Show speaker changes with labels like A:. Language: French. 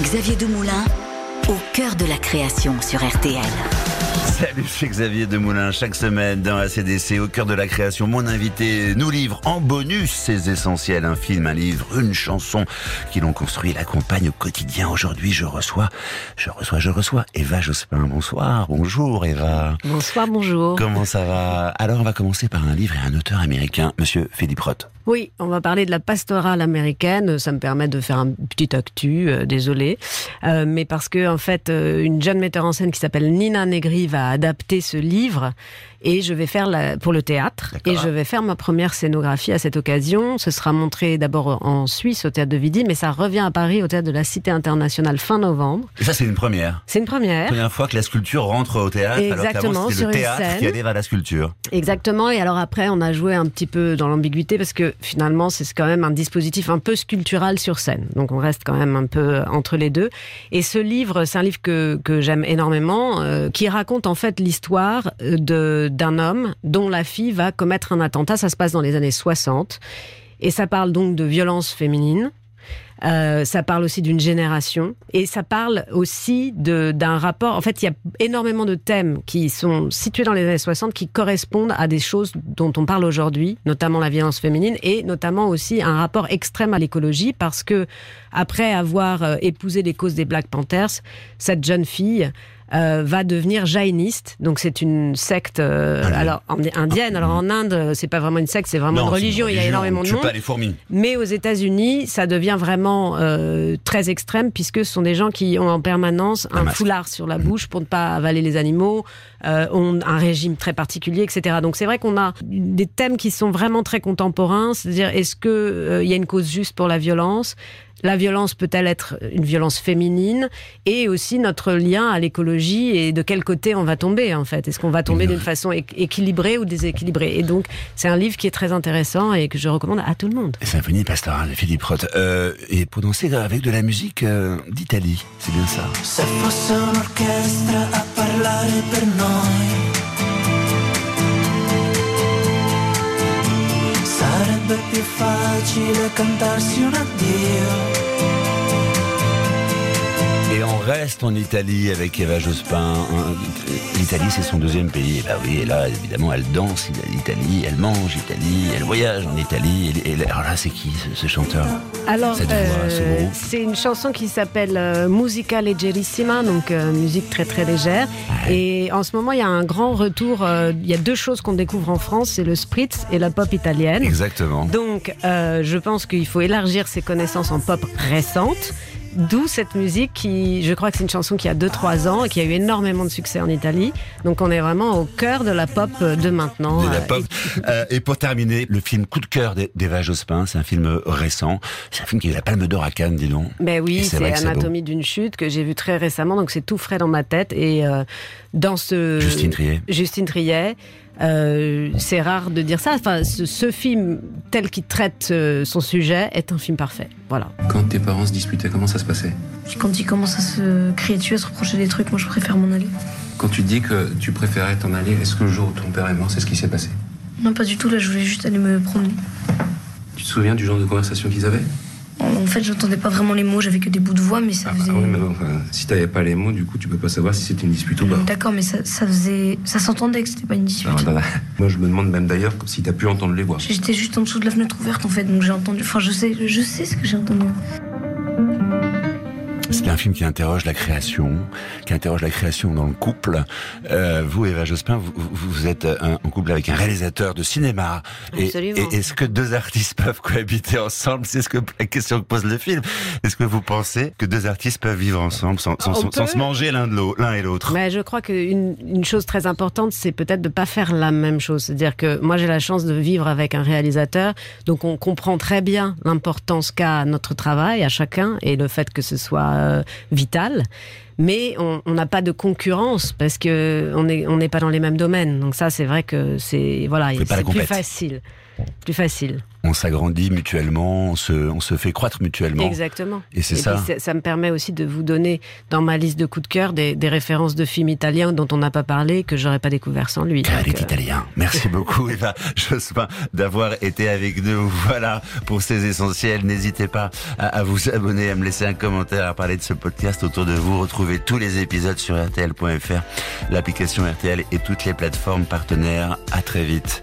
A: Xavier Demoulin, au cœur de la création sur RTL.
B: Salut, c'est Xavier Demoulin. Chaque semaine dans ACDC, au cœur de la création, mon invité nous livre en bonus ses essentiels. Un film, un livre, une chanson qui l'ont construit et l'accompagne au quotidien. Aujourd'hui, je reçois, je reçois, je reçois Eva Jospin. Bonsoir, bonjour Eva.
C: Bonsoir, bonjour.
B: Comment ça va? Alors, on va commencer par un livre et un auteur américain, Monsieur Philippe Roth.
C: Oui, on va parler de la pastorale américaine. Ça me permet de faire un petit actu, euh, désolé, euh, mais parce que en fait, euh, une jeune metteur en scène qui s'appelle Nina Negri va adapter ce livre et je vais faire la, pour le théâtre et je vais faire ma première scénographie à cette occasion. Ce sera montré d'abord en Suisse au théâtre de Vidi, mais ça revient à Paris au théâtre de la Cité internationale fin novembre.
B: Et ça, c'est une première.
C: C'est une première.
B: Première fois que la sculpture rentre au théâtre.
C: Exactement,
B: alors
C: sur
B: le
C: une
B: théâtre
C: scène.
B: qui allait vers la sculpture.
C: Exactement. Et alors après, on a joué un petit peu dans l'ambiguïté parce que finalement, c'est quand même un dispositif un peu sculptural sur scène. Donc on reste quand même un peu entre les deux. Et ce livre, c'est un livre que, j'aime énormément, euh, qui raconte en fait l'histoire de d'un homme dont la fille va commettre un attentat. Ça se passe dans les années 60. Et ça parle donc de violence féminine. Euh, ça parle aussi d'une génération et ça parle aussi d'un rapport. En fait, il y a énormément de thèmes qui sont situés dans les années 60 qui correspondent à des choses dont on parle aujourd'hui, notamment la violence féminine et notamment aussi un rapport extrême à l'écologie parce que après avoir euh, épousé les causes des Black Panthers, cette jeune fille euh, va devenir jainiste. Donc c'est une secte euh,
B: Indienne.
C: alors en- indienne. Alors en Inde, c'est pas vraiment une secte, c'est vraiment
B: Non,
C: une religion. Il y a énormément de monde.
B: pas les fourmis.
C: Mais aux États-Unis, ça devient vraiment euh, très extrême puisque ce sont des gens qui ont en permanence
B: Un
C: un, foulard sur la bouche pour ne pas avaler les animaux, euh, ont un régime très particulier, etc. Donc c'est vrai qu'on a des thèmes qui sont vraiment très contemporains, c'est-à-dire est-ce que euh, il y a une cause juste pour la violence? La violence peut-elle être une violence féminine et aussi notre lien à l'écologie et de quel côté on va tomber en fait? Est-ce qu'on va tomber d'une façon équ- équilibrée ou déséquilibrée? Et donc c'est un livre qui est très intéressant et que je recommande à tout le monde.
B: Symphonie pastorale de Philippe Roth. Euh, et pour danser avec de la musique euh, d'Italie, c'est bien ça.
D: Facile cantarsi un addio.
B: Et on reste en Italie avec Eva Jospin. Hein, L'Italie, c'est son deuxième pays. Et bah oui, et là, évidemment, elle danse l'Italie, elle mange l'Italie, elle voyage en Italie. Et, et- alors là, c'est qui ce, ce chanteur?
C: Alors,
B: ce
C: euh, c'est une chanson qui s'appelle euh, Musica Leggerissima, donc euh, musique très très légère. Et en ce moment, il y a un grand retour. euh, il y a deux choses qu'on découvre en France, c'est le spritz et la pop italienne.
B: Exactement.
C: Donc, euh, je pense qu'il faut élargir ses connaissances en pop récente. D'où cette musique qui, je crois que c'est une chanson qui a 2-3 ans et qui a eu énormément de succès en Italie. Donc on est vraiment au cœur de la pop de maintenant.
B: De la
C: Euh,
B: pop. Euh, et pour terminer, le film Coup de cœur d'E- d'Eva Jospin, c'est un film récent. C'est un film qui a eu la Palme d'Or à Cannes, dis donc.
C: Ben oui,
B: c'est.
C: Anatomie d'une chute que j'ai vu très récemment, donc c'est tout frais dans ma tête. Et euh, dans ce
B: Justine Triet.
C: Justine Triet, euh, c'est rare de dire ça. Enfin, ce, ce film tel qu'il traite euh, son sujet est un film parfait. Voilà.
E: Quand tes parents se disputaient, comment ça se passait?
F: Puis quand il commence à se crier dessus, à se reprocher des trucs, moi je préfère m'en aller.
E: Quand tu dis que tu préférais t'en aller, est-ce que le jour où ton père est mort, c'est ce qui s'est passé?
F: Non, pas du tout, là je voulais juste aller me promener.
E: Tu te souviens du genre de conversation qu'ils avaient?
F: En fait, j'entendais pas vraiment les mots, j'avais que des bouts de voix, mais ça
E: Ah, bah
F: faisait.
E: oui, mais enfin, si t'avais pas les mots, du coup, tu peux pas savoir si c'était une dispute ou pas.
F: D'accord, mais ça, ça faisait. Ça s'entendait que c'était pas une dispute.
E: Ah, bah, bah, Moi, je me demande même d'ailleurs si t'as pu entendre les voix.
F: J'étais juste en dessous de la fenêtre ouverte en fait, donc j'ai entendu. Enfin, je sais, je sais ce que j'ai entendu.
B: C'est un film qui interroge la création, qui interroge la création dans le couple. Euh, vous, Eva Jospin, vous, êtes un- en couple avec un réalisateur de cinéma.
C: Absolument.
B: et est-ce que deux artistes peuvent cohabiter ensemble? C'est ce que la question que pose le film. Est-ce que vous pensez que deux artistes peuvent vivre ensemble sans, sans-
C: On
B: sans- sans
C: peut.
B: se manger l'un de l'autre, l'un et l'autre?
C: Mais je crois qu'une une chose très importante, c'est peut-être de pas faire la même chose. C'est-à-dire que moi, j'ai la chance de vivre avec un réalisateur, donc on comprend très bien l'importance qu'a notre travail à chacun et le fait que ce soit euh, vital. mais on n'a pas de concurrence parce que on est on n'est pas dans les mêmes domaines. Donc ça, c'est vrai que c'est voilà, c'est plus facile, plus facile.
B: On s'agrandit mutuellement, on se, on se fait croître mutuellement.
C: Exactement.
B: Et c'est ça.
C: ça me permet aussi de vous donner dans ma liste de coups de cœur des, des références de films italiens dont on n'a pas parlé que j'aurais pas découvert sans lui.
B: Car elle est
C: euh,
B: italien. Merci beaucoup Eva Jospin d'avoir été avec nous. Voilà pour ces essentiels. N'hésitez pas à, à vous abonner, à me laisser un commentaire, à parler de ce podcast autour de vous. Retrouvez tous les épisodes sur rtl.fr, l'application RTL et toutes les plateformes partenaires. À très vite.